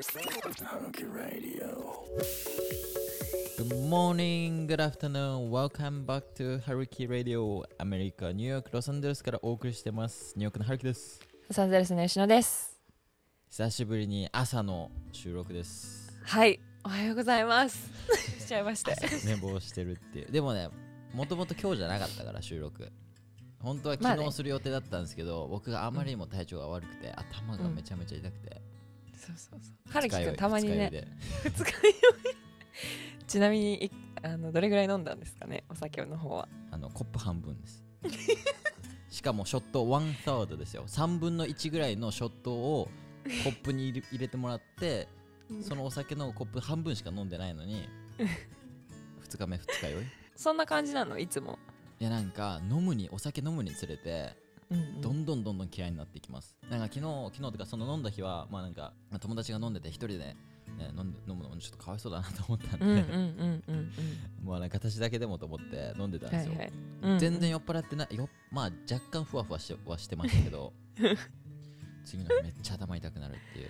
Hunky Radio. Good morning, good afternoon, welcome back to Haruki Radio アメリカ、ニューヨーク、ロサンゼルスからお送りしてます。ニューヨークのハルキです。ロサンゼルスの吉野です。久しぶりに朝の収録です。はい、おはようございます。しちゃいまして。寝坊してるっていう。でもね、もともと今日じゃなかったから収録。本当はまあね昨日する予定だったんですけど、僕があまりにも体調が悪くて、頭がめちゃめちゃ痛くて。そうそうそう。はるきくんたまにね、二日酔い。ちなみにいあのどれぐらい飲んだんですかね、お酒の方は。あのコップ半分です。しかもショット1 third ですよ。3分の1ぐらいのショットをコップに入れてもらって、そのお酒のコップ半分しか飲んでないのに2日目2日酔いそんな感じなの？いつも。いやなんか飲むにお酒飲むにつれてうんどんどんどんどん嫌いになっていきますなんか昨日昨日とかその飲んだ日はまあなんかまあ友達が飲んでて一人で、ね、飲んで飲むのちょっとかわいそうだなと思ったんで、うんうんうんうんもうなんか私だけでもと思って飲んでたんうん。ですよ、はいはい。うん全然酔っ払ってないよまあ若干ふわふわしてはしてましたけど 次の日めっちゃ頭痛くなるっていう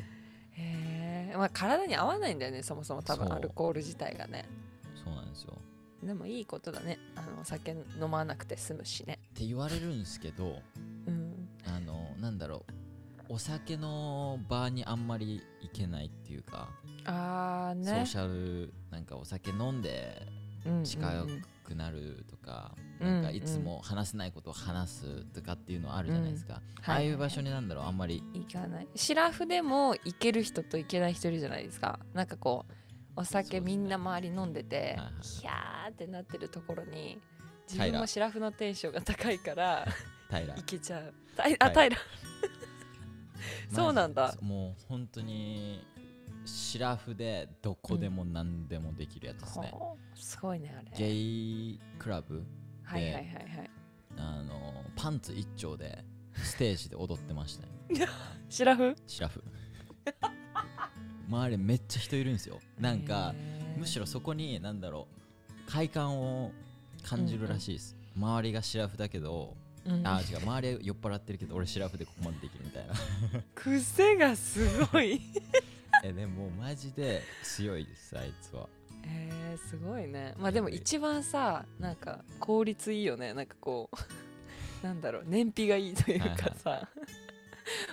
へえ、まあ体に合わないんだよね、そもそも多分アルコール自体がね。そうなんですよでもいいことだね。あのお酒飲まなくて済むしね。って言われるんですけどなんだろう。お酒の場にあんまり行けないっていうか、ああね。ソーシャルなんかお酒飲んでうんうんうん近くなるとか、うんなんかいつも話せないことを話すとかっていうのあるじゃないですか、ああいう場所になんだろう。あんまり。行かない。シラフでも行ける人と行けない人いるじゃないですか。なんかこうお酒みんな周り飲んでて、はいはいヒャーってなってるところに自平分もシラフのテンションが高いから 平。行けちゃう。たいあ平。マジ そうなんだ。もう本当にシラフでどこでも何でもできるやつですね、ほうすごいねあれ。ゲイクラブはいはいはいはい。あのパンツ一丁でステージで踊ってましたね。シラフ？シラフ。周りめっちゃ人いるんですよ。なんかむしろそこになんだろう快感を感じるらしいです、周りがシラフだけど、うん。あ違う周り酔っ払ってるけど俺シラフでここまでできるみたいな。癖がすごい。えでもマジで強いですあいつは。えー、すごいね。まあでも一番さなんか効率いいよね。なんかこう なんだろう。燃費がいいというかさ、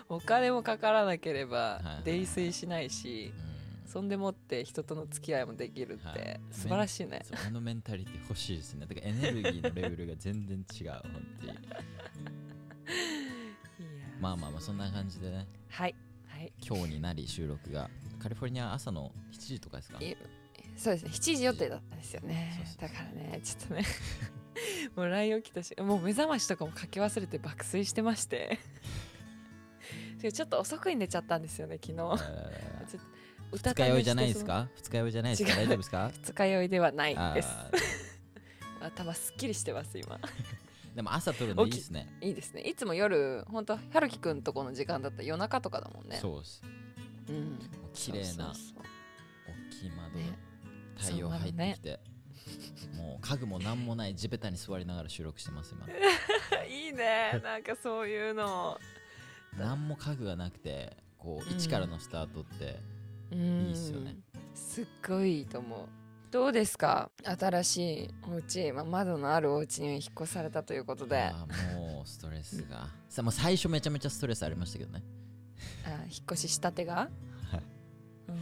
お金もかからなければ泥酔しないし、うんそんでもって人との付き合いもできるって、はい。素晴らしいね。あのメンタリティ欲しいですね。だからエネルギーのレベルが全然違う本当に。まあまあまあそんな感じでね。はい。はい。今日になり収録が。カリフォルニア朝の7時とかですか？いそうですね。7時予定だったんですよね。だからねちょっとね。もう LINE 起きたしもう目覚ましとかもかけ忘れて爆睡してまして。でちょっと遅くに寝ちゃったんですよね昨日歌二日酔いじゃないですか？二日酔いじゃないですか？大丈夫ですか？二日酔いではないです。あ 頭すっきりしてます今。ー でも朝撮るのいいですね。いいですね。いつも夜本当はるきくんとこの時間だったら夜中とかだもんね。そうです。う、ん、綺麗な大きい窓でね。太陽入ってきて、もう家具も何もない地べたに座りながら収録してます今。いいね。なんかそういうの。何も家具がなくてこう一からのスタートって、うんいいっすよねすっごいいいと思う。どうですか？新しいお家、まあ、窓のあるお家に引っ越されたということで。あもうストレスが。さもう最初めちゃめちゃストレスありましたけどね。引っ越ししたてが、うん。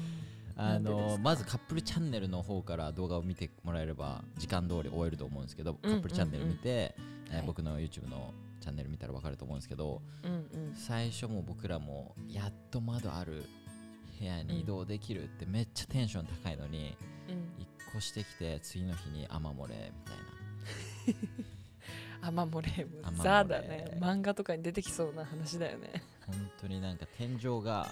あなんでですか？のまずカップルチャンネルの方から動画を見てもらえれば時間通り終えると思うんですけど、うんカップルチャンネル見て、え僕の YouTube のチャンネル見たら分かると思うんですけどうんうん。最初もう僕らもやっと窓ある部屋に移動できるってめっちゃテンション高いのに、うん。引っ越してきて次の日に雨漏れみたいな。雨漏れ雨漏れ。ザだね。漫画とかに出てきそうな話だよね。本当になんか天井が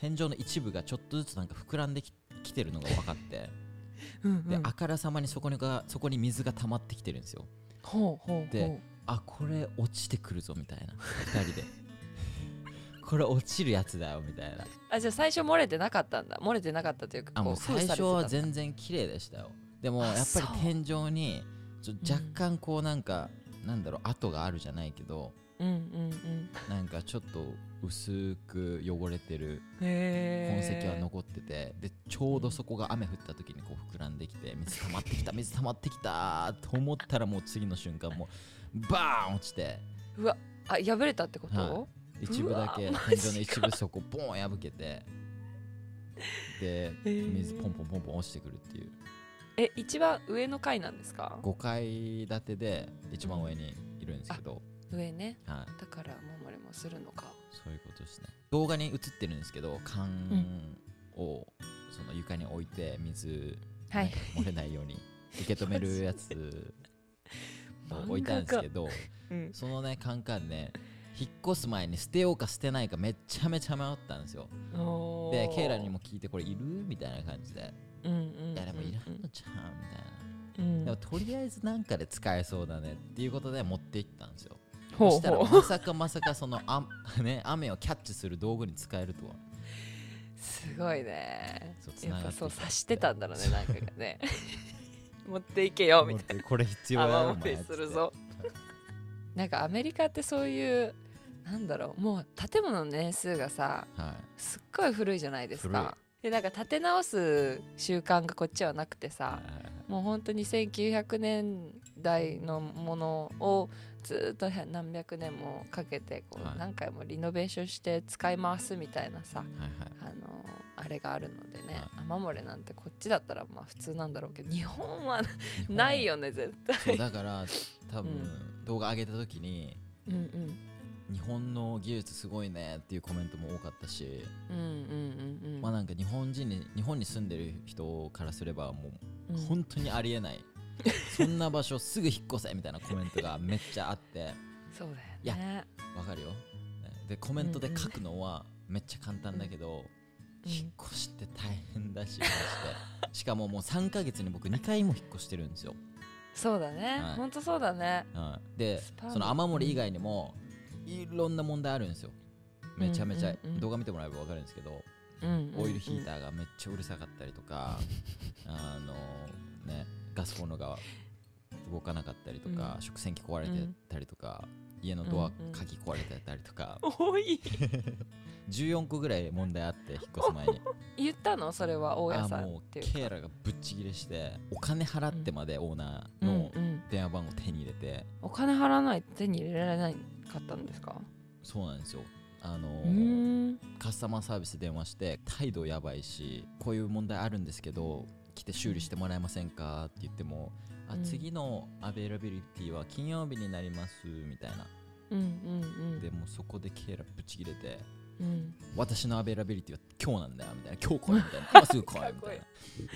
天井の一部がちょっとずつなんか膨らんでききてるのが分かって。うんであからさまにそこにがそこに水が溜まってきてるんですよ。ほうほうほでうあこれ落ちてくるぞみたいな。2人でこれ落ちるやつだよみたいな。あじゃあ最初漏れてなかったんだ。漏れてなかったというかあもう最初は全然綺麗でしたよ。でもあやっぱり天井にちょ若干こうなんか、なんだろう跡があるじゃないけどうんうんなんかちょっと薄く汚れてる痕え。跡は残っててでちょうどそこが雨降った時にこう膨らんできて水溜まってきた水溜まってきたと思ったらもう次の瞬間もうバーン落ちて。うわあ破れたってこと、は一部だけ天井の一部そこボーン破けてでー。水ポンポンポンポン落ちてくるっていう。え一番上の階なんですか？5階建てで一番上にいるんですけど、上ね。はい、だから守れもするのか。そういうことですね。動画に映ってるんですけど缶をその床に置いて水、はい。ね漏れないように受け止めるやつを置いたんですけどうん。そのねカンカンね引っ越す前に捨てようか捨てないかめっちゃめちゃ迷ったんですよ。でケイラにも聞いてこれいる？みたいな感じで。うんうん。いやでもいらんのちゃう？んみたいな。うん。でもとりあえずなんかで使えそうだねっていうことで持って行ったんですよ。ほうそしたらほうまさかまさかそのあ、ね、雨をキャッチする道具に使えるとは。すごいね。そうやっぱ繋がっそう。察してたんだろうねなんかがね。持っていけよみたい思ってこれ必要なだよお雨するぞ。なんかアメリカってそういうなんだろう。もう建物の年数がさはすっごい古いじゃないです古かでなんか建て直す習慣がこっちはなくていさもう本当に1900年代のものをずっと何百年もかけてこはい。う何回もリノベーションして使い回すみたいなさはいはい。あのあれがあるのでねはい。雨漏れなんてこっちだったらまあ普通なんだろうけど日本はないよね絶そう対。だから多分、う動画上げた時にうんうん日本の技術すごいねっていうコメントも多かったし、うんうんうんうん。まあなんか日本人に日本に住んでる人からすればもううん。本当にありえない、そんな場所すぐ引っ越せみたいなコメントがめっちゃあって。そういやだよね。わかるよ。でコメントで書くのはめっちゃ簡単だけど、うん。引っ越しって大変だしまして。しかももう3ヶ月に僕2回も引っ越してるんですよ、そうだね。はい。本当そうだね。はい、でその雨漏り以外にもいろんな問題あるんですよ。めちゃめちゃ、うんうんうん。動画見てもらえば分かるんですけど、うんうんうん。オイルヒーターがめっちゃうるさかったりとか、あのねガスコンロが動かなかったりとか、うん。食洗機壊れてたりとか、家のドアうんうん鍵壊れてたりとか、多い。14個ぐらい問題あって引っ越す前に。言ったの？それは大家さんあもうケイラがぶっちぎれしてお金払ってまでオーナーうんのうん電話番号手に入れて、お金払わないと手に入れられないかったんですか？そうなんですよ。あのカスタマーサービス電話して態度やばいしこういう問題あるんですけど来て修理してもらえませんかって言っても、あうん。次の availability は金曜日になりますみたいな。うんうんうん。でもうそこでケイラぶち切れてうん。私の availability は今日なんだよみたいな。今日来い みたいな。今すぐ来いみたいな。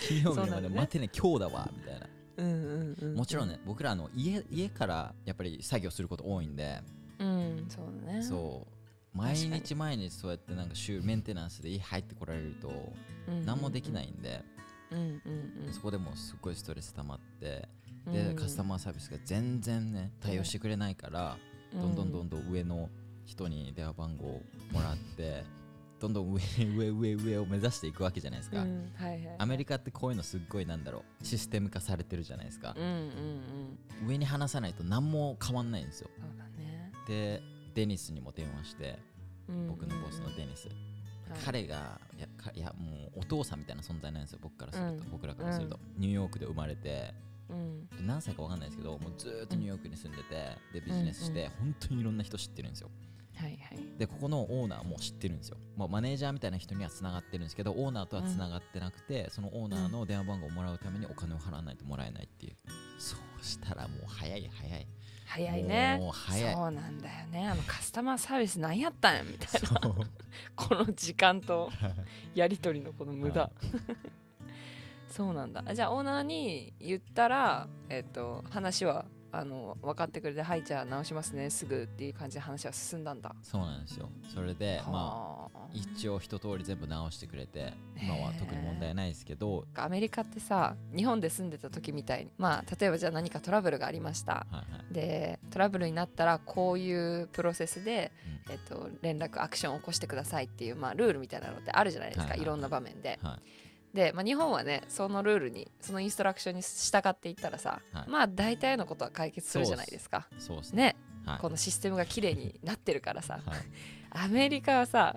金曜日まで待てね今日だわみたいなうんうんうんもちろんね僕らあの家家からやっぱり作業すること多いんで、うんそうだね。そう。毎日毎日そうやってなんか週メンテナンスで家入ってこられるとうん何もできないんで、うんうんうん。そこでもうすっごいストレス溜まって、うん。でカスタマーサービスが全然ね対応してくれないから、どんどんどんどん上の人に電話番号をもらってどんどん上上上上を目指していくわけじゃないですか、うんはいはいアメリカってこういうのすっごいなんだろう。システム化されてるじゃないですか。うん、うんうん。上に話さないと何も変わんないんですよ。そうだね。でデニスにも電話してうん僕のボスのデニス、はい。彼がいやかいやもうお父さんみたいな存在なんですよ。僕からすると、うん。僕らからすると、ニューヨークで生まれて。うん。で何歳か分かんないですけどもうずーっとニューヨークに住んでて、でビジネスして、本当にいろんな人知ってるんですよはいはい。でここのオーナーも知ってるんですよ。もうマネージャーみたいな人にはつながってるんですけどオーナーとはつながってなくて、そのオーナーの電話番号をもらうためにお金を払わないともらえないっていう。そうしたらもう早い早い。早いね。もう早い。そうなんだよね。あのカスタマーサービス何やったんやみたいな。この時間とやり取りのこの無駄、はそうなんだ。あじゃあオーナーに言ったらえっ、と話はあの分かってくれてはいじゃあ直しますねすぐっていう感じで話は進んだんだ。そうなんですよ。それでまあ。はあ一応一通り全部直してくれて今は特に問題ないですけど、アメリカってさ日本で住んでた時みたいにまあ例えばじゃあ何かトラブルがありました。はいはい。でトラブルになったらこういうプロセスで、えっと、連絡アクションを起こしてくださいっていう、まあ、ルールみたいなのってあるじゃないですか、はいはい。いろんな場面で。はいで、まあ、日本はねそのルールにそのインストラクションに従っていったらさ、はい。まあ大体のことは解決するじゃないですか。そうです。ね。ね。はい。このシステムが綺麗になってるからさ。はい。アメリカはさ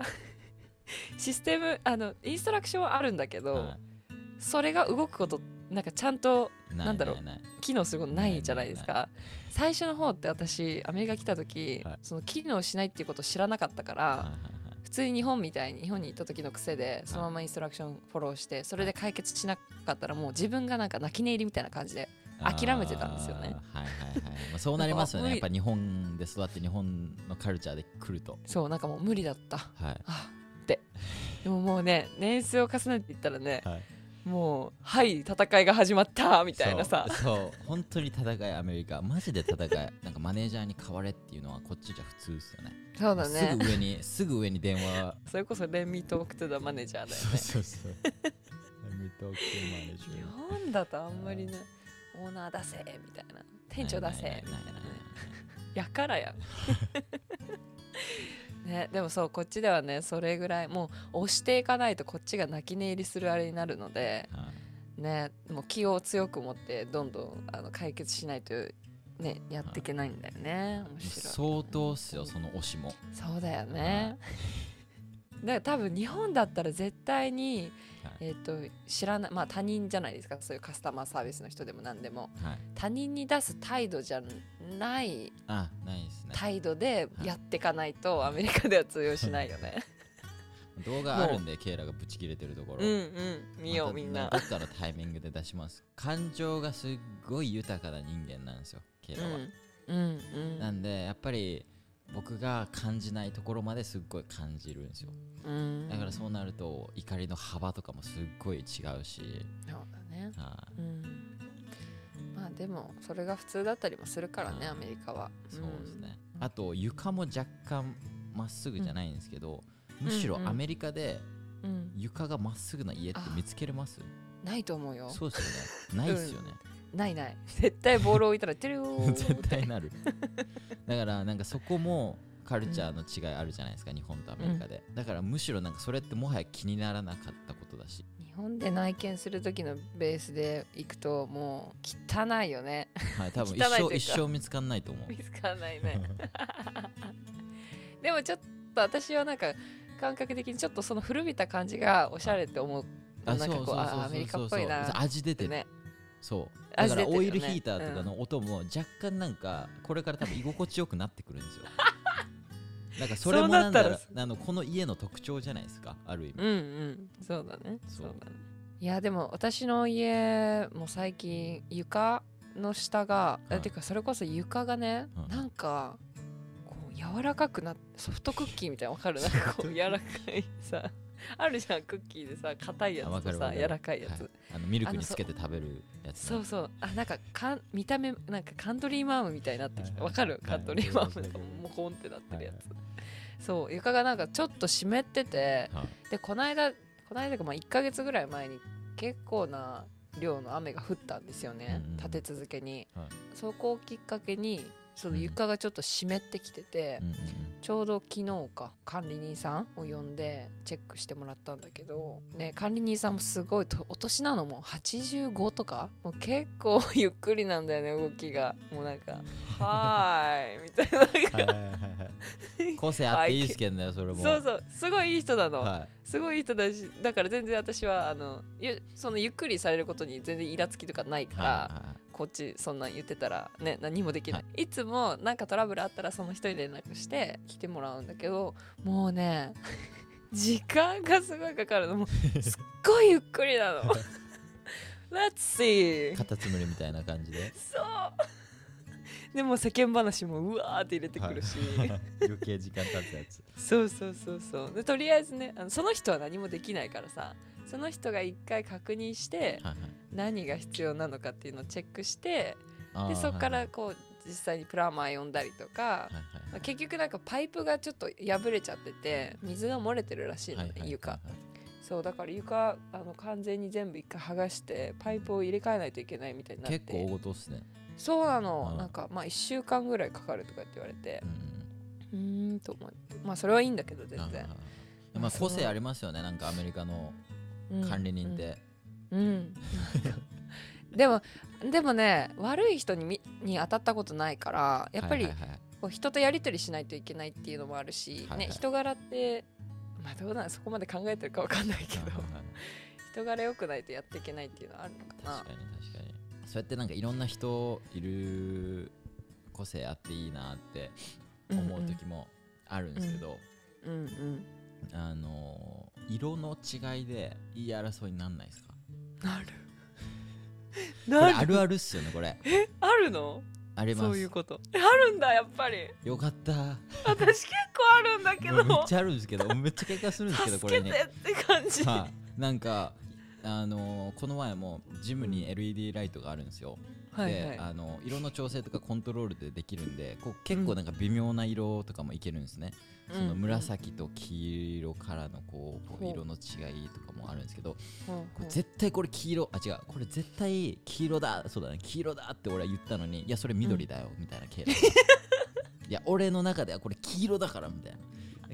システムあのインストラクションはあるんだけど、はそれが動くことなんかちゃんといなんだろう機能することないじゃないですか。最初の方って私アメリカ来た時、はい。その機能しないっていうことを知らなかったから、通に日本みたいに日本に行った時の癖でそのままインストラクションフォローしてそれで解決しなかったらもう自分がなんか泣き寝入りみたいな感じで諦めてたんですよね。はいはいはい、まあ、そうなりますよね。やっぱ日本で育って日本のカルチャーで来ると。そうなんかもう無理だった。はい。あって。でももうね年数を重ねていったらねはいもうはい戦いが始まったみたいなさ。そう本当に戦いアメリカ。マジで戦いなんかマネージャーに代われっていうのはこっちじゃ普通ですよね。そうだね。すぐ上にすぐ上に電話。それこそレンミトークトゥザマネージャーだよそうねそうそう。Let me talk to my 日 manager 本だとあんまりねオーナー出せみたいな。店長出せみたいな。ねやからや ね。でもそうこっちではねそれぐらいもう押していかないとこっちが泣き寝入りするあれになるのではい。ね。もう気を強く持ってどんどんあの解決しないとねやっていけないんだよね。面白い。相当っすよその推しも。そうだよね。だから多分日本だったら絶対に、はいえー、と知らないまあ他人じゃないですか。そういうカスタマーサービスの人でも何でも。はい。他人に出す態度じゃないあないですね。態度でやっていかないとアメリカでは通用しないよね。動画あるんでケイラがブチ切れてるところ。うんうん。見ようまたみんな。どっかのタイミングで出します。感情がすっごい豊かな人間なんですよケイラは、うん。うんうん。なんでやっぱり僕が感じないところまですっごい感じるんですよ。うん。だからそうなると怒りの幅とかもすっごい違うし、そうだね。はい。うん。まあでもそれが普通だったりもするからねうんアメリカは。そうですね、あと床も若干まっすぐじゃないんですけど、むしろうんうん。アメリカでうん、うん床がまっすぐな家って見つけれます？ないと思うよ。そうですよね。ないっすよね、ないない。絶対ボール置いたらてるよー。絶対なる。だからなんかそこもカルチャーの違いあるじゃないですか、日本とアメリカで、だからむしろなんかそれってもはや気にならなかったことだし、日本で内見する時のベースで行くともう汚いよね。はい、多分一生一生見つかんないと思う。見つかんないね。でもちょっと私はなんか感覚的にちょっとその古びた感じがおしゃれって思う。あなんかこうアメリカっぽいな味出てる、ねそう。だからオイルヒーターとかの音も若干なんかこれから多分居心地よくなってくるんですよ。なんかそれもなんだろうそうなったあのこの家の特徴じゃないですか？ある意味、うんうん。そうだね。そそううだね。いやでも私の家も最近床の下が、はいえてかそれこそ床がね、うん。なんかこう柔らかくなってソフトクッキーみたいなわかる？なんかこう柔らかいさ あるじゃんクッキーでさ硬いやつとさ柔らかいやつ、はい。あのミルクにつけて食べるやつね、そうそう。あなんかかん見た目なんかカントリーマームみたいになってきはいはい。たわかる？はい。カントリーマームはい。なんかもこんってなってるやつ。そう。床がなんかちょっと湿っててはい。でこの間この間かまあ1ヶ月ぐらい前に結構な量の雨が降ったんですよね、うんうん。立て続けに、はい。そこをきっかけにその床がちょっと湿ってきてて、うんうんちょうど昨日か管理人さんを呼んでチェックしてもらったんだけど、ね、管理人さんもすごいとお年なのも85とか？もう結構ゆっくりなんだよね動きが。もうなんか「はーい」みたいな。はいはいはいはい。個性あっていいですけどねそれも。そうそう。すごいいい人なの、はすごいいい人だしだから全然私はあのゆそのゆっくりされることに全然イラつきとかないいから、はいはいこっちそんなん言ってたらね何もできない、い、つもなんかトラブルあったらその人に連絡して来てもらうんだけどもうね 時間がすごいかかるの。もう すっごいゆっくりなの。Let's see カタツムリみたいな感じで。そう。でも世間話もうわーって入れてくるし、余計時間経つやつ。そうそうそうそう。でとりあえずねあのその人は何もできないからさその人が一回確認して何が必要なのかっていうのをチェックしてでそこかはいらこう実際にプランマー呼んだりとか、まあ結局なんかパイプがちょっと破れちゃってて水が漏れてるらしいのね、床。そうだから床あの完全に全部一回剥がしてパイプを入れ替えないといけないみたいになって。結構大事っすね。そうなの、はい。なんかまあ1週間ぐらいかかるとかって言われて。うんと思って。まあそれはいいんだけど全然。まあ個性ありますよねなんかアメリカのうん管理人って。うん、でもでもね悪い人にみに当たったことないからやっぱりこう人とやり取りしないといけないっていうのもあるし、ね、人柄ってまあどうなんそこまで考えてるかわかんないけど 人柄良くないとやっていけないっていうのはあるのかな。確かに確かに。そうやってなんかいろんな人いる個性あっていいなって思う時もあるんですけど、うんうんあの色の違いで言い争いになんないですか？なる。これあるあるっすよねこれ。あるの？あります。そういうこと。えあるんだやっぱり。よかった。も私結構あるんだけうめっどちゃあるんですけどめっちゃ喧嘩するんですけどこ助れにけてって感じ、はい、なんかあのこの前もジムに LED ライトがあるんですよ、はいはい。であの色の調整とかコントロールでできるんでこう結構なんか微妙な色とかもいけるんですね、その紫と黄色からのこう色の違いとかもあるんですけどうん絶対これ黄色あ違うこれ絶対黄色だそうだね。黄色だって俺は言ったのにいやそれ緑だよみたいな系だ いや俺の中ではこれ黄色だからみたいな。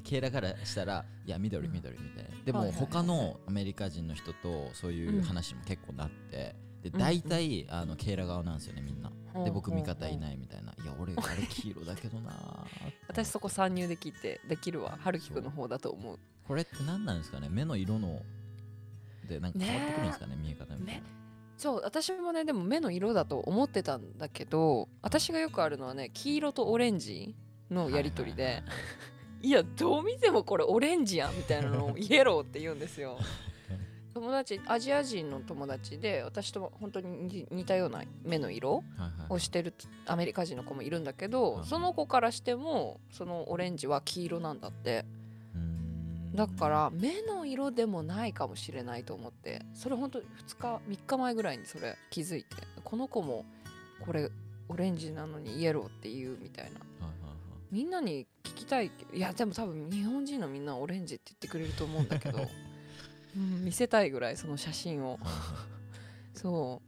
系だからしたらいや緑うん。緑みたいな。でも他のアメリカ人の人とそういう話も結構なってでうん。大体あのケイラ側なんですよねみんな。うんで僕味方いいないみたいな。いや俺あれ黄色だけどなー私そこ参入できてできるわ。春樹くんの方だと思う。これって何なんですかね？目の色のでなんか変わってくるんですかね？見え方みたいな。そう私もねでも目の色だと思ってたんだけど私がよくあるのはね黄色とオレンジのやり取りで、いやどう見てもこれオレンジやんみたいなのをイエローって言うんですよ 友達アジア人の友達で私と本当に似似たような目の色をしてるアメリカ人の子もいるんだけど、はいその子からしてもそのオレンジは黄色なんだって。だから目の色でもないかもしれないと思って。それ本当2日3日前ぐらいにそれ気づいて。この子もこれオレンジなのにイエローって言うみたいな。みんなに聞きたいいやでも多分日本人のみんなオレンジって言ってくれると思うんだけど、うん、見せたいぐらいその写真を。そ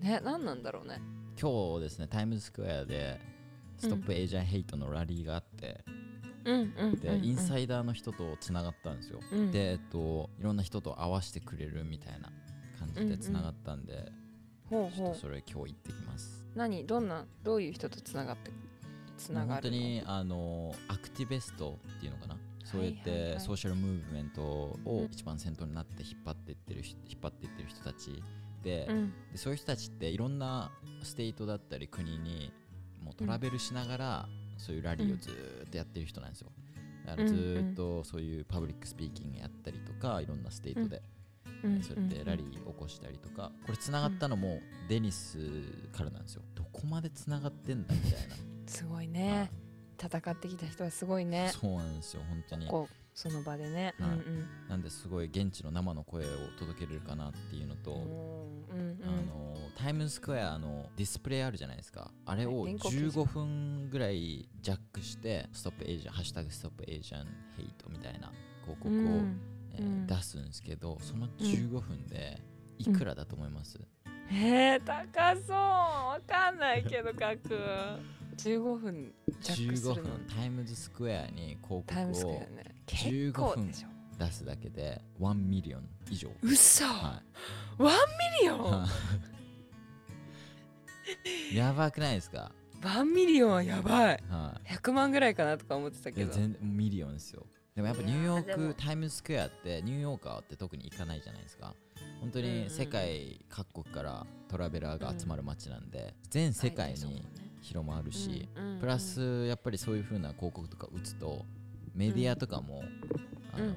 う。ね何なんだろうね。今日ですねタイムズスクエアでストップエイジャーヘイトのラリーがあって、うんうんで、インサイダーの人とつながったんですよ、うん。でえっといろんな人と会わせてくれるみたいな感じでつながったんで、ちょっほう。ほうとそれ今日行ってきます。何？どんな？どういう人とつながってつなが本当にあの activist っていうのかな？そうやって social movement を一番先頭になって引っ張っていってる人引っ張っていってる人たちで,、うん。でそういう人たちっていろんな state だったり国にもう travel しながら、そういう rally をずーっとやってる人なんですよ。だからずーっとそういう public speaking やったりとかいろんな state で、うんそうやって rally 起こしたりとか。これつながったのもデニスからなんですよ。どこまでつながってんだみたいな。すごいね戦ってきた人はすごいね。そうなんですよ本当に。こうその場でね、はい。うんうん。なんですごい現地の生の声を届けれるかなっていうのと、うんうんあのタイムズスクエアのディスプレイあるじゃないですか。あれをはい電光掲示15分ぐらいジャックして Stop Asian hashtag Stop Asianヘイトみたいな広告を、うん。えーうん。出すんですけどその15分でいくらだと思います、えー、高そう。わかんないけど書く15分ジャックす15るの分タイムズスクエアに広タイムスクエ告をアね結構でしょ。出すだけで1ミリオン以上。うそ、はワンミリオン？はい。やばくないですか？one million はやばい。はい。100万ぐらいかなとか思ってたいやけど全然 million ですよ。でもやっぱニューヨーいやーでも。クタイムズスクエアってニューヨーカーって特に行かないじゃないですか。本当うんうんに世界各国からトラベラーが集まる街なんで、全世界に広まるし、プラスやっぱりそういう風な広告とか打つとメディアとかも、あの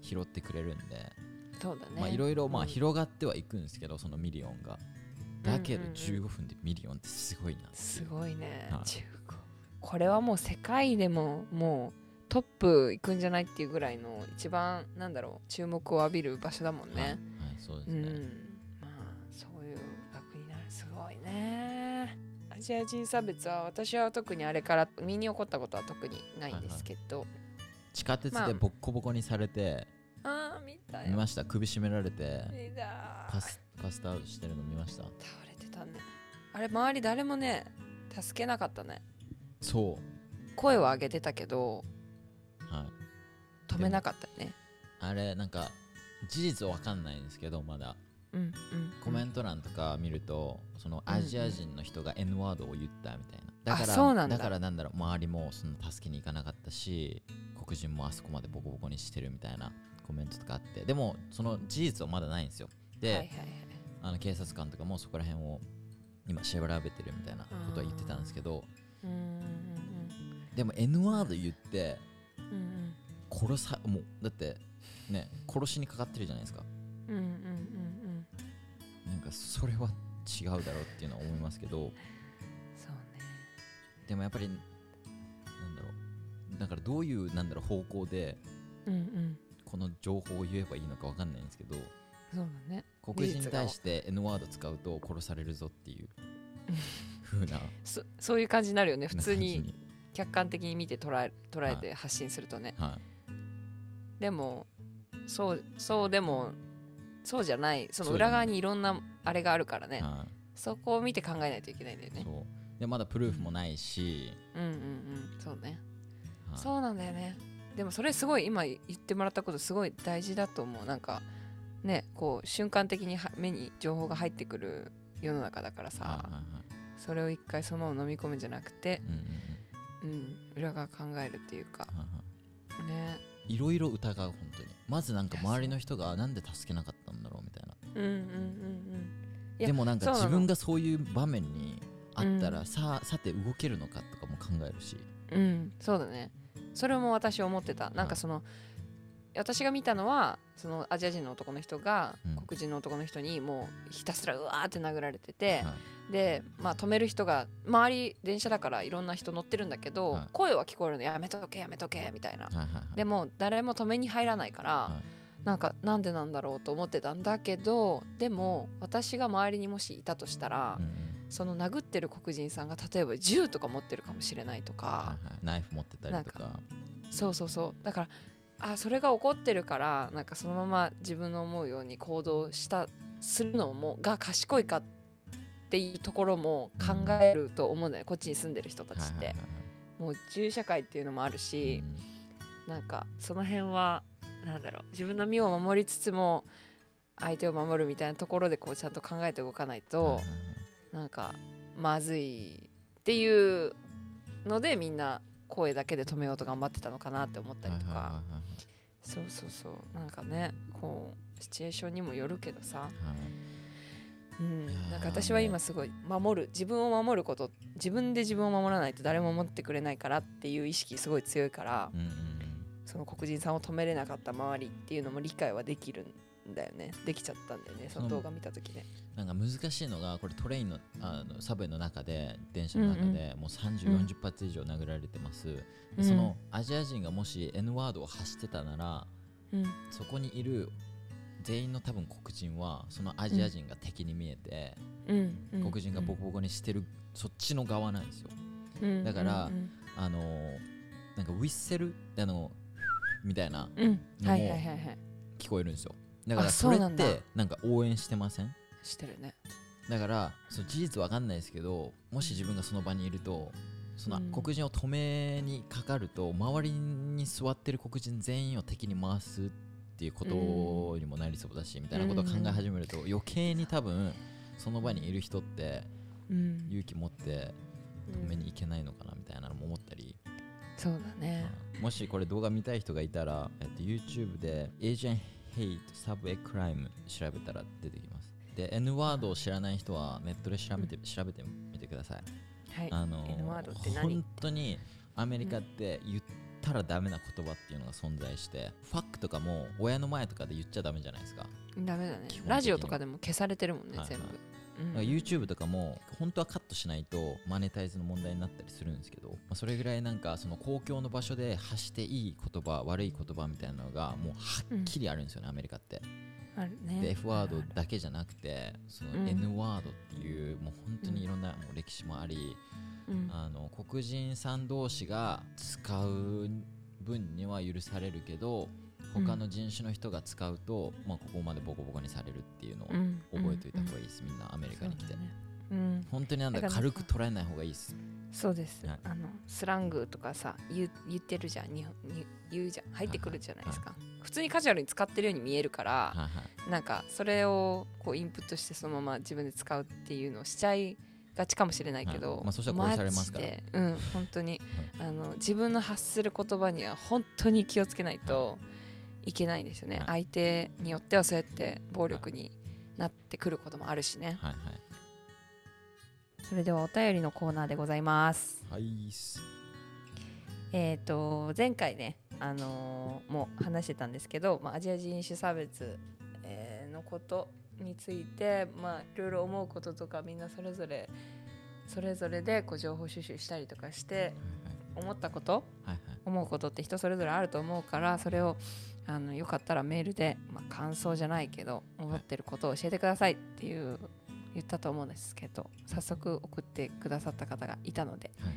拾ってくれるんで、そうだね。まあいろいろまあうん広がってはいくんですけどその million が。だけどうんうん。うん15分で million ってすごいなすごいね。はい。15これはもう世界でももうトップ行くんじゃないっていうぐらいの一番なんだろう注目を浴びる場所だもんはい、はいね、そうですね、うんねアジア人差別は私は特にあれから身に起こったことは特にないんですけど、地下鉄まあでボッコボコにされて、ああ見たよ。見ました。首絞められて見た。パスパスタしてるの見ました。倒れてたね。あれ周り誰もね助けなかったね。そ声を上げてたけどうはい。止めなかったね。あれなんか事実わかんないんですけどまだコメント欄とか見るとそのアジア人の人が N ワードを言ったみたいな。だからだ。からなんだろう周りもその助けに行かなかったし黒人もあそこまでボコボコにしてるみたいなコメントとかあって。でもその事実はまだないんですよ。で、あの警察官とかもそこら辺を今調べてるみたいなことは言ってたんですけどでも N ワード言って殺さもうだってね殺しにかかってるじゃないですか。うんかそれは違うだろうっていうのは思いますけど。そうね。でもやっぱりなんだろう。だからどういうなんだろう方向でこの情報を言えばいいのかわかんないんですけどそうだね。黒人に対して N ワード使うと殺されるぞっていう 風な。そそういう感じになるよね。普通に客観的に見て捉え捉えて発信するとね、はでもそうそうでもそうじゃない。その裏側にいろんなあれがあるからね。い、はそこを見て考えないといけないんだよい、ねでまだプルーフもないし、うんうんうん。そうね。はい。そうなんだよね。でもそれすごい今言ってもらったことすごい大事だと思う。なんかねこう瞬間的には目に情報が入ってくる世の中だからさ、はいはいはい。それを一回そのまま飲み込むんじゃなくて、うんうんうん。うん、裏側考えるっていうか。はいはいね。いろいろ疑う本当に。まずなんか周りの人がなんで助けなかったんだろうみたいなうんうんうんうん。でもなんか自分がそういう場面にあったら、うん。さあさて動けるのかとかも考えるし。うんそうだね。それも私思ってた。なんかその私が見たのはそのアジア人の男の人がうん。黒人の男の人にもうひたすらうわーって殴られてて、はい。で、まあ、止める人が周り電車だからいろんな人乗ってるんだけど、はい。声は聞こえるの。やめとけやめとけみたいな。はいはいはい。でも誰も止めに入らないから、はなんかなんでなんだろうと思ってたんだけどでも私が周りにもしいたとしたら、うんうん。その殴ってる黒人さんが例えば銃とか持ってるかもしれないとか、はいはい。ナイフ持ってたりとか。そうそうそう。だからあそれが起こってるからなんかそのまま自分の思うように行動したするのもが賢いかっていうところも考えると思うんだよ。ね、こっちに住んでる人たちって、もう銃社会っていうのもあるし、なんかその辺はなんだろう。自分の身を守りつつも相手を守るみたいなところでこうちゃんと考えて動かないうんとなんかまずいっていうのでみんな声だけで止めようと頑張ってたのかなって思ったりとか、そうそうそう。なんかねこうシチュエーションにもよるけどさ、はい。うん。なんか私は今すごい守る自分を守ること自分で自分を守らないと誰も守ってくれないからっていう意識すごい強いから。うんその黒人さんを止めれなかった周りっていうのも理解はできるんだよね。できちゃったんだよね。その動画見た時ね。なんか難しいのがこれトレインのあのサブウェイの中で電車の中でもう30、うん40発以上殴られてます、でうん。そのアジア人がもし N ワードを発してたならうん。そこにいる全員の多分黒人はそのアジア人が敵に見えて、うん。うん。黒人がボコボコにしてるそっちの側なんですようんだからうんあのーなんかウィッセルあのみたいなうん。のも聞こえるんですよ。だからあそれってなんか応援してません？してるね。だからその事実わかんないですけどもし自分がその場にいるとそのうん。黒人を止めにかかると周りに座ってる黒人全員を敵に回すっていうことにもなりそうだしみたいなことを考え始めると余計に多分その場にいる人ってうん。勇気持って止めに行けないのかなみたいなのも思ったり、そうだね。もしこれ動画見たい人がいたら、えっと、YouTube で Asian Hate Subway Crime 調べたら出てきます。で N ワードを知らない人はネットで調べて,、調べてみてください。はい。あの N ワードって何？本当にアメリカって言ったらダメな言葉っていうのが存在して、ファックとかも親の前とかで言っちゃダメじゃないですか,、ダメだね。ラジオとかでも消されてるもんね全部。だうん。YouTube とかも本当はカットしないとマネタイズの問題になったりするんですけど、まあ、それぐらいなんかその公共の場所で発していい言葉悪い言葉みたいなのがもうはっきりあるんですよね、アメリカって。あるね。で F ワードだけじゃなくてそのうん。N ワードっていうもう本当にいろんなもう歴史もあり、うん。あの黒人さん同士が使う分には許されるけど他の人種の人が使うと、まあ、ここまでボコボコにされるっていうのをうん。覚えておいた方がいいです、みんなアメリカに来て、そうだね。うん。本当になんだ軽く捉えない方がいいです。そうです、はい。あのスラングとかさ言う言ってるじゃん。日本に言うじゃん。入ってくるじゃないですか、普通にカジュアルに使ってるように見えるから、はいはい。なんかそれをこうインプットしてそのまま自分で使うっていうのをしちゃいがちかもしれないけど、はい。まあそしたら殺されますから。うん。本当に。あの自分の発する言葉には本当に気をつけないといけないんですよね、はい。相手によってはそうやって暴力になってくることもあるしね、はいそれではお便りのコーナーでございます。はい。えっ、と前回ねあのーもう話してたんですけど、まあ、アジア人種差別、えーのことについてまあいろいろ思うこととかみんなそれぞれそれぞれでこう情報収集したりとかして思ったことはいはい。思うことって人それぞれあると思うからそれをあのよかったらメールで、まあ、感想じゃないけど思ってることを教えてくださいっていう言ったと思うんですけど早速送ってくださった方がいたのではいはい。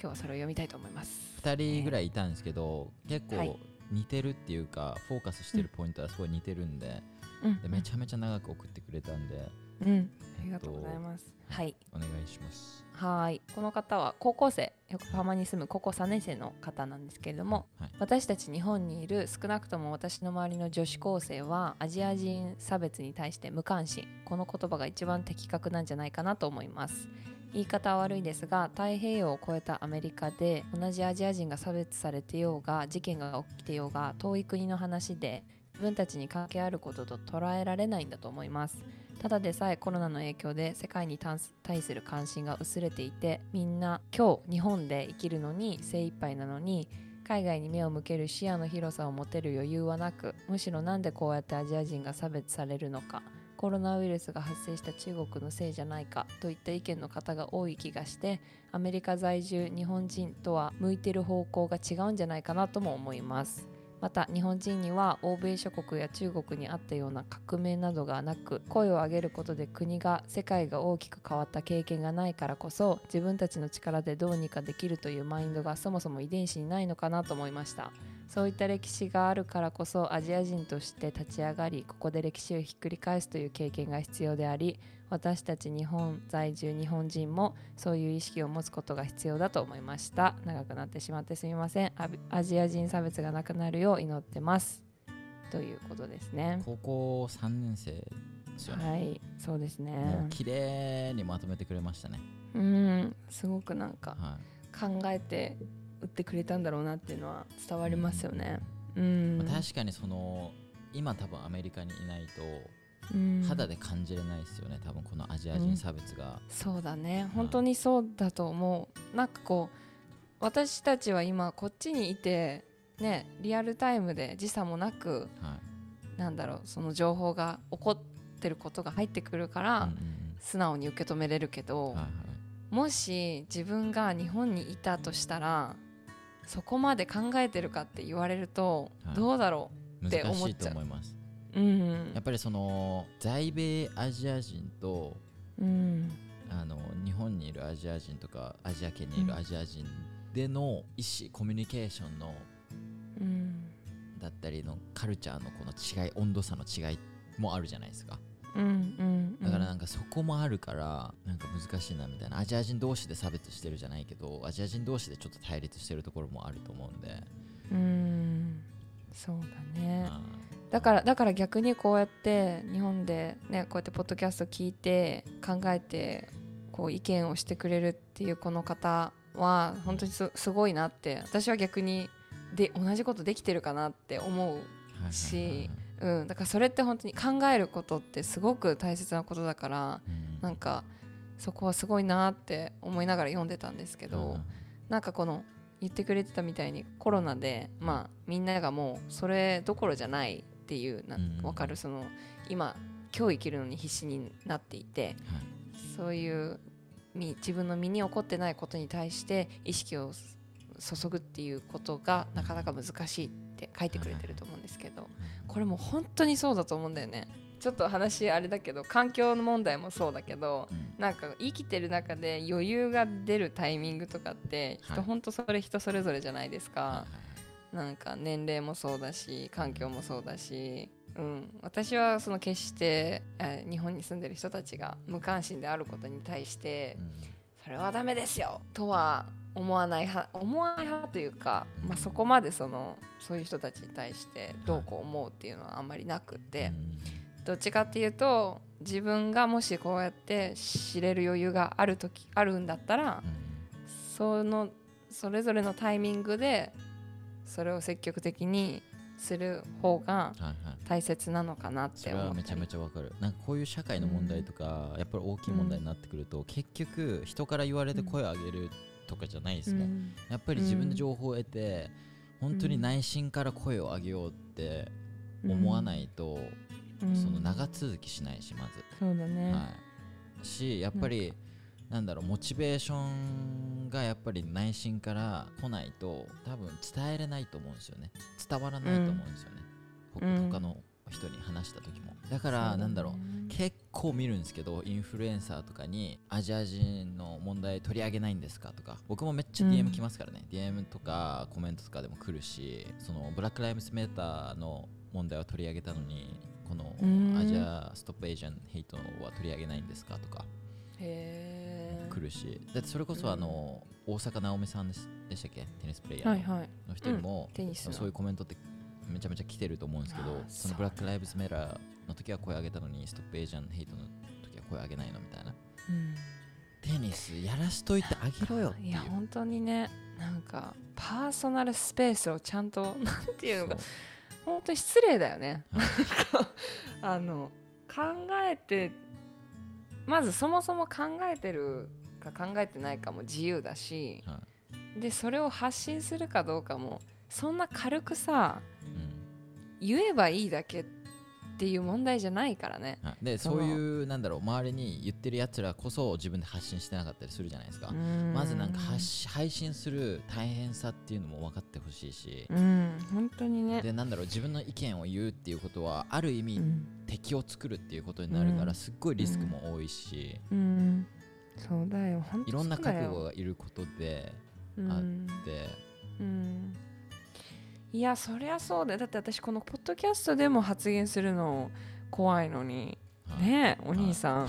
今日はそれを読みたいと思います。2人ぐらいいたんですけど結はい。構似てるっていうかフォーカスしてるポイントはすごい似てるんでうん。でめちゃめちゃ長く送ってくれたんでうん、ありがとうございます。はい、お願いしますはーい。この方は高校生、横浜に住む高校3年生の方なんですけれども、はい私たち日本にいる少なくとも私の周りの女子高生はアジア人差別に対して無関心。この言葉が一番的確なんじゃないかなと思います。言い方は悪いですが太平洋を越えたアメリカで同じアジア人が差別されてようが事件が起きてようが遠い国の話で自分たちに関係あることと捉えられないんだと思いますただでさえコロナの影響で世界に対する関心が薄れていてみんな今日日本で生きるのに精一杯なのに海外に目を向ける視野の広さを持てる余裕はなくむしろなんでこうやってアジア人が差別されるのかコロナウイルスが発生した中国のせいじゃないかといった意見の方が多い気がしてアメリカ在住日本人とは向いてる方向が違うんじゃないかなとも思います。また日本人には欧米諸国や中国にあったような革命などがなく声を上げることで国が世界が大きく変わった経験がないからこそ自分たちの力でどうにかできるというマインドがそもそも遺伝子にないのかなと思いました。そういった歴史があるからこそアジア人として立ち上がりここで歴史をひっくり返すという経験が必要であり私たち日本在住日本人もそういう意識を持つことが必要だと思いました。長くなってしまってすみません。アジア人差別がなくなるよう祈ってます。ということですね。高校3年生ですよね、はいそうですもねう綺麗にまとめてくれましたね、うんすごくなんかは考えて打ってくれたんだろうなっていうのは伝わりますよね。ういん。まあ確かにその今多分アメリカにいないとうん肌で感じれないですよね。多分このアジア人差別が、そうだね。本当にそうだと思う。なんかこう私たちは今こっちにいてねリアルタイムで時差もなくはい。なんだろうその情報が起こってることが入ってくるから、うんうん素直に受け止めれるけど、うんはいはい。もし自分が日本にいたとしたらそこまで考えてるかって言われると、はい。どうだろって難しい思っちゃう。と思いますううん。やっぱりその在米アジア人とうん。あの日本にいるアジア人とかアジア圏にいるアジア人での意思コミュニケーションのうんだったりのカルチャーのこの違い温度差の違いもあるじゃないですか。うん。うん。だからなんかそこもあるからなんか難しいなみたいな。アジア人同士で差別してるじゃないけどアジア人同士でちょっと対立してるところもあると思うんで、うんそうだね。あだからだから逆にこうやって日本でねこうやってポッドキャスト聞いて考えてこう意見をしてくれるっていうこの方は本当にすすごいなって私は逆にで同じことできてるかなって思うしうん、だからそれって本当に考えることってすごく大切なことだからうん。なんかそこはすごいなって思いながら読んでたんですけど、うん。なんかこの言ってくれてたみたいにコロナでまあみんながもうそれどころじゃないっていうなうん。分かるその今今日生きるのに必死になっていてはい。そういうみ自分の身に起こってないことに対して意識を注ぐっていうことがなかなか難しいって書いてくれてると思うんですけどこれも本当にそうだと思うんだよねちょっと話あれだけど環境の問題もそうだけどうん。なんか生きてる中で余裕が出るタイミングとかって人、はい。本当それ人それぞれじゃないですか、なんか年齢もそうだし環境もそうだし。うん、私はその決して、えー日本に住んでる人たちが無関心であることに対してうん。それはダメですよとは思わない派思わない派というか、うん。まあ、そこまでそのそういう人たちに対してどうこう思うっていうのはあんまりなくって、どっちかっていうと自分がもしこうやって知れる余裕がある時あるんだったらうんそのそれぞれのタイミングでそれを積極的にする方がはいはい。大切なのかなってそれは思ったり。めちゃめちゃわかる。なんかこういう社会の問題とか、やっぱり大きい問題になってくると、結局人から言われて声を上げるとかじゃないですもん、うん。やっぱり自分で情報を得て、本当に内心から声を上げようって思わないと、うんその長続きしないしまず、そうだね、はい、しやっぱりなんだろうモチベーションがやっぱり内心から来ないと多分伝えれないと思うんですよね。伝わらないと思うんですよね、ほうん。他の人に話した時も。だからなんだろうね結構見るんですけどインフルエンサーとかにアジア人の問題取り上げないんですかとか。僕もめっちゃうん。DM 来ますからね、DM とかコメントとかでも来るしそのブラック・ライブズ・メーターの問題を取り上げたのにこのうん。アジア Stop Asian Hate は取り上げないんですか？とか。へ来るし。だってそれこそあの、大坂なおみさんでしたっけ？テニスプレイヤーの,、はいはい。の人にも、テニスの。そういうコメントってめちゃめちゃ来てると思うんですけどその Black Lives Matter の時は声上げたのに Stop Asian Hate の時は声上げないのみたいな。うん。テニスやらしといてあげろよっていう。いや本当にねなんかパーソナルスペースをちゃんとなんていうのか本当に失礼だよね。は いあの考えてまずそもそも考えてるか考えてないかも自由だしはでそれを発信するかどうかもそんな軽くさうん。言えばいいだけっていう問題じゃないからね。はいでそそうういうなんだろう周りに言ってるやつらこそ自分で発信してなかったりするじゃないですか。まずなんか配信する大変さっていうのも分かってほしいし。うん。本当にね。でなんだろう自分の意見を言うっていうことはある意味うん。敵を作るっていうことになるかうん。らすっごいリスクも多いし。うん。そうだよ。本当いろんな覚悟がいることでうん。あって。うんいやそりゃそうだよ。だって私このポッドキャストでも発言するの怖いのに。はい。ねえお兄さん。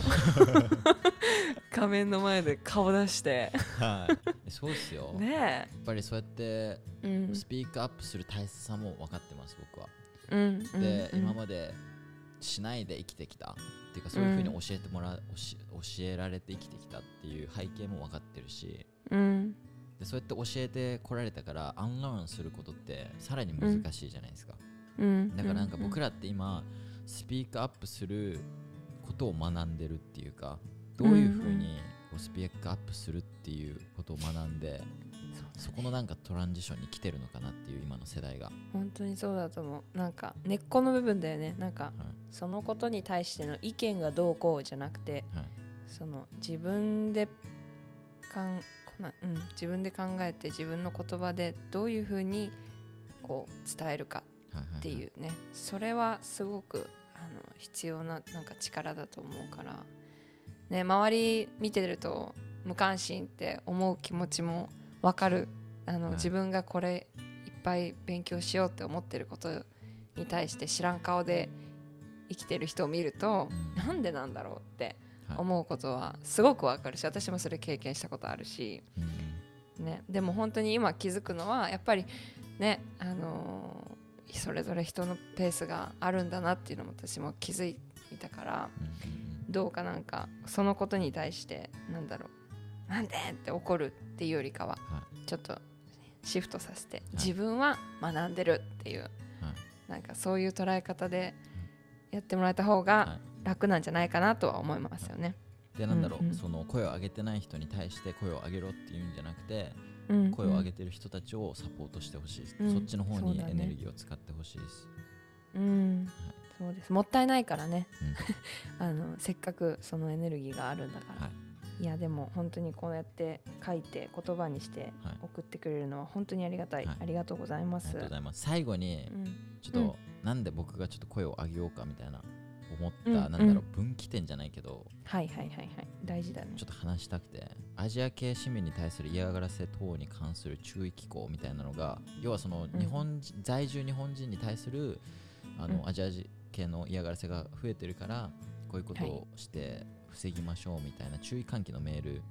画面の前で顔出して。はい。そうですよ。やっねぱりそうやってスピークアップする大切さも分かってます僕は。うんで、うん。今までしないで生きてきた。っていうかそういうふうに教えてもらう、教教えられて生きてきたっていう背景も分かってるし。うんでそうやって教えてこられたからアンラーンすることってさらに難しいじゃないですか、うん。だからなんか僕ららって今スピークアップすることを学んでるっていうかどういうふうにスピークアップするっていうことを学んでそこのなんかトランジションに来てるのかなっていう今の世代が、本当にそうだと思う。なんか根っこの部分だよね。なんかはい。そのことに対しての意見がどうこうじゃなくてはい。その自分でかんこな、うん、自分で考えて自分の言葉でどういうふうにこう伝えるかっていうね。それはすごくあの必要ななんか力だと思うから、ね、周り見てると無関心って思う気持ちも分かる。あの、はい。自分がこれいっぱい勉強しようって思ってることに対して知らん顔で生きてる人を見ると、うん。なんでなんだろうってはい思うことはすごく分かるし私もそれ経験したことあるし。うん。ね、でも本当に今気づくのはやっぱりね、あのーそれぞれ人のペースがあるんだなっていうのも私も気づいたからどうかなんかそのことに対してなんだろうなんでって怒るっていうよりかははちょっとシフトさせて自分は学んでるっていうはい。なんかそういう捉え方でやってもらえた方はがい楽なんじゃないかなとは思いますよね。でなんだろう、うんうん。その声を上げてない人に対して声を上げろっていうんじゃなくてうん声を上げてる人たちをサポートしてほしいうん。そっちの方にエネルギーを使ってほしいです、うん、そうです。もったいないからね。うん。あのせっかくそのエネルギーがあるんだから、はい。い、やでも本当にこうやって書いて言葉にしてはい。送ってくれるのは本当にありがたい、はい。ありがとうございます。ありがとうございます。最後にうん。ちょっと、うん。なんで僕がちょっと声を上げようかみたいな思った、うんなんだろううん分岐点じゃないけどはいはいはいはい。大事だね。ちょっと話したくてアジア系市民に対する嫌がらせ等に関する注意機構みたいなのが要はそのうん。日本人、在住日本人に対するあの、うん。アジア人系の嫌がらせが増えてるからこういうことをして防ぎましょうみたいな注意喚起のメール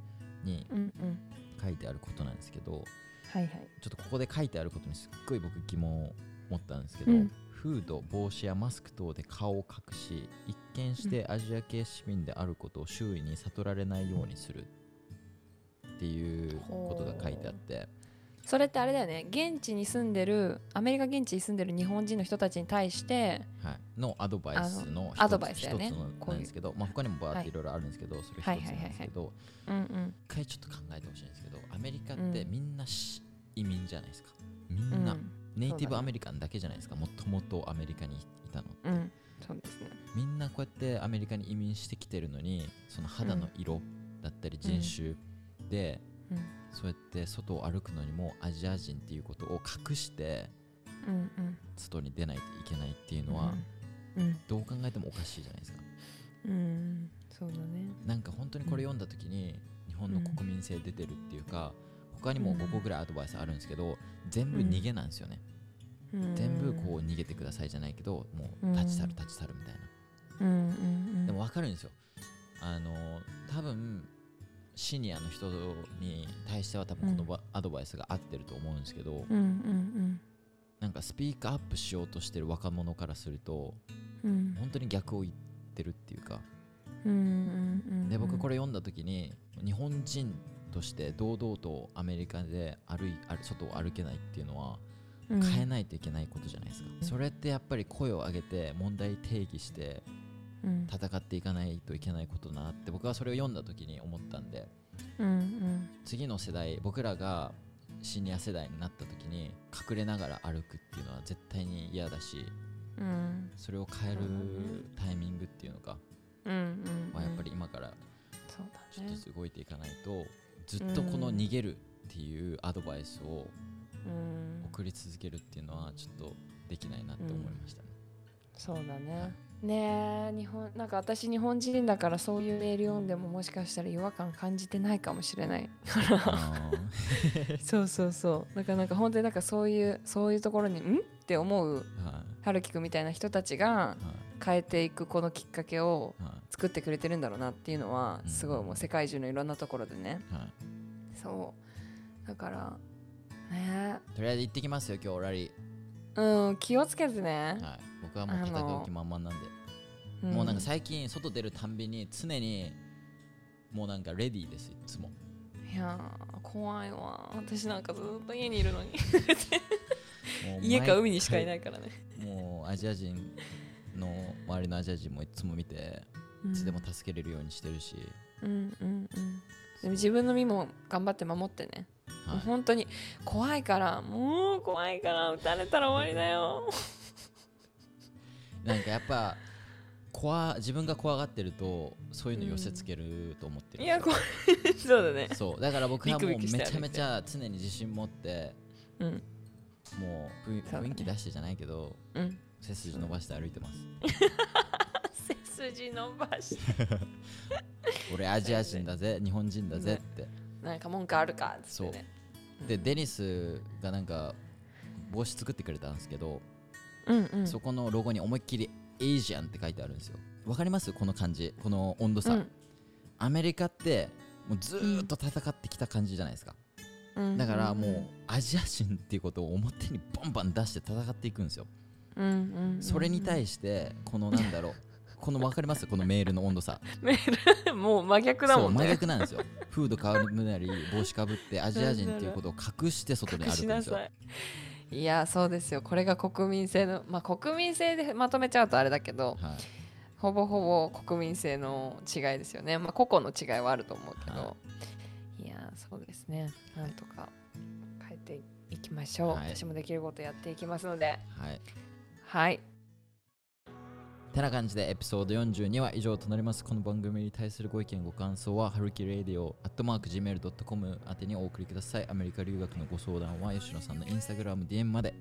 にうんうん。書いてあることなんですけどはいはい。ちょっとここで書いてあることにすっごい僕疑問を持ったんですけど、うんフード帽子やマスク等で顔を隠し一見してアジア系市民であることを周囲に悟られないようにする。っていうことが書いてあって。それってあれだよね。現地に住んでるアメリカ現地に住んでる日本人の人たちに対してはい、のアドバイスのアドバイスだよね。一つなんですけど、まあ、他にもバーっていろいろあるんですけど、それ一つなんですけど、うんうん。一回ちょっと考えてほしいんですけどアメリカってうんみんなし移民じゃないですか。みうん。な、ネイティブアメリカンだけじゃないですか。もともとアメリカにいたのって、うん。そうですね。みんなこうやってアメリカに移民してきてるのにその肌の色だったり人種で、うん。そうやって外を歩くのにもアジア人っていうことを隠して外に出ないといけないっていうのは、うん。どう考えてもおかしいじゃないですか。うん。そうだね。なんか本当にこれ読んだ時に日本の国民性出てるっていうか、他にも5個ぐらいアドバイスあるんですけど全部逃げなんですよね、うん。全部こう逃げてくださいじゃないけどもう立ち去る立ち去るみたいな、でも分かるんですよ。あの多分シニアの人に対しては多分このば、アドバイスが合ってると思うんですけど、なんかスピークアップしようとしてる若者からするとうん。うん本当に逆を言ってるっていうか。で僕これ読んだ時に日本人として堂々とアメリカで歩い歩外を歩けないっていうのはうん。変えないといけないことじゃないですか、それってやっぱり声を上げて問題定義してうん。戦っていかないといけないことだなって僕はそれを読んだ時に思ったんでうんうん。次の世代僕らがシニア世代になった時に隠れながら歩くっていうのは絶対に嫌だしうん。それを変えるタイミングっていうのかうんうんはやっぱり今からちょっとずつ動いていかないとずっとこの逃げるっていうアドバイスをうん。送り続けるっていうのはちょっとできないなって思いましたね。そうだね。ねえ日本なんか私日本人だからそういうメール読んでももしかしたら違和感感じてないかもしれない。あー。そうそうそう。だからなんか本当になんかそういうそういうところにん？って思うはい。春樹くんみたいな人たちがはい変えていくこのきっかけをは作ってくれてるんだろうなっていうのはうん。すごいもう世界中のいろんなところでね。いはい。そう。だからね。とりあえず行ってきますよ今日ラリえうん気をつけてね。ー、、はい、僕はもう戦う気満々なんで、ん。もうなんか最近外出るたんびに常にもうなんかレディーですいつも。いやー怖いわ。私なんかずっと家にいるのに。家か海にしかいないいからね。もうアジア人の周りのアジア人もいつも見ていつでも助けれるようにしてるし、うんうんうん。でも自分の身も頑張って守ってね、もうはい、本当に怖いからもう怖いから撃たれたら終わりだよ。なんかやっぱ怖自分が怖がってるとそういうの寄せつけると思ってる。ん。いや怖い。そうだね。そう。だから僕はもうめちゃめちゃ常に自信持ってうん。もう雰囲気出してじゃないけどうん背筋伸ばして歩いてます。背筋伸ばして。俺アジア人だぜ日本人だぜって。なんか文句あるかっつってね。でデニスがなんか帽子作ってくれたんですけど、うんうん。そこのロゴに思いっきり「エイジアン」って書いてあるんですよ。わかります？この感じ。この温度差、うん。アメリカってもうずーっと戦ってきた感じじゃないですか、うんだからもうアジア人っていうことを表にバンバン出して戦っていくんですよ、うんうんうんそれに対してこのなんだろうこの分かります？このメールの温度差。メール？もう真逆だそう真もんね逆なんですよ。フードかぶなり帽子かぶってアジア人っていうことを隠して外に歩くんですよ。い。いやそうですよ。これが国民性のまあ国民性でまとめちゃうとあれだけどはい。ほぼほぼ国民性の違いですよね。まあ個々の違いはあると思うけど、、はいやそうですね。なんとか変えていきましょう、はい。私もできることやっていきますので。はいはいてな感じでエピソード42は以上となります。この番組に対するご意見ご感想は、はるき radio、アットマーク Gmail.com 宛てにお送りください。アメリカ留学のご相談は、吉野さんのインスタグラム DM まで。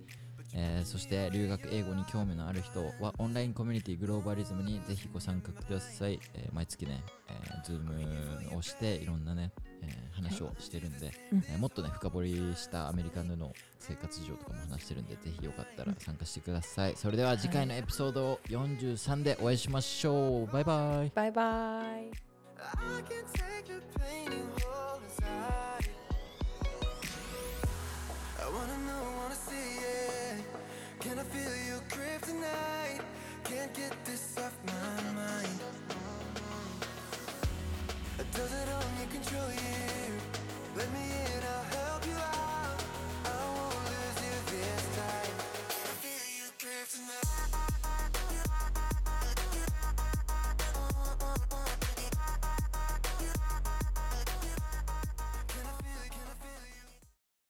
えーそして留学英語に興味のある人はオンラインコミュニティグローバリズムにぜひご参加ください、えー毎月ね、えー、ズームをしていろんなね、えー話をしてるんで、うんえーもっとね深掘りしたアメリカでの生活事情とかも話してるんでぜひよかったら参加してください、それでは次回のエピソード43でお会いしましょう。バイバイ。バイバイ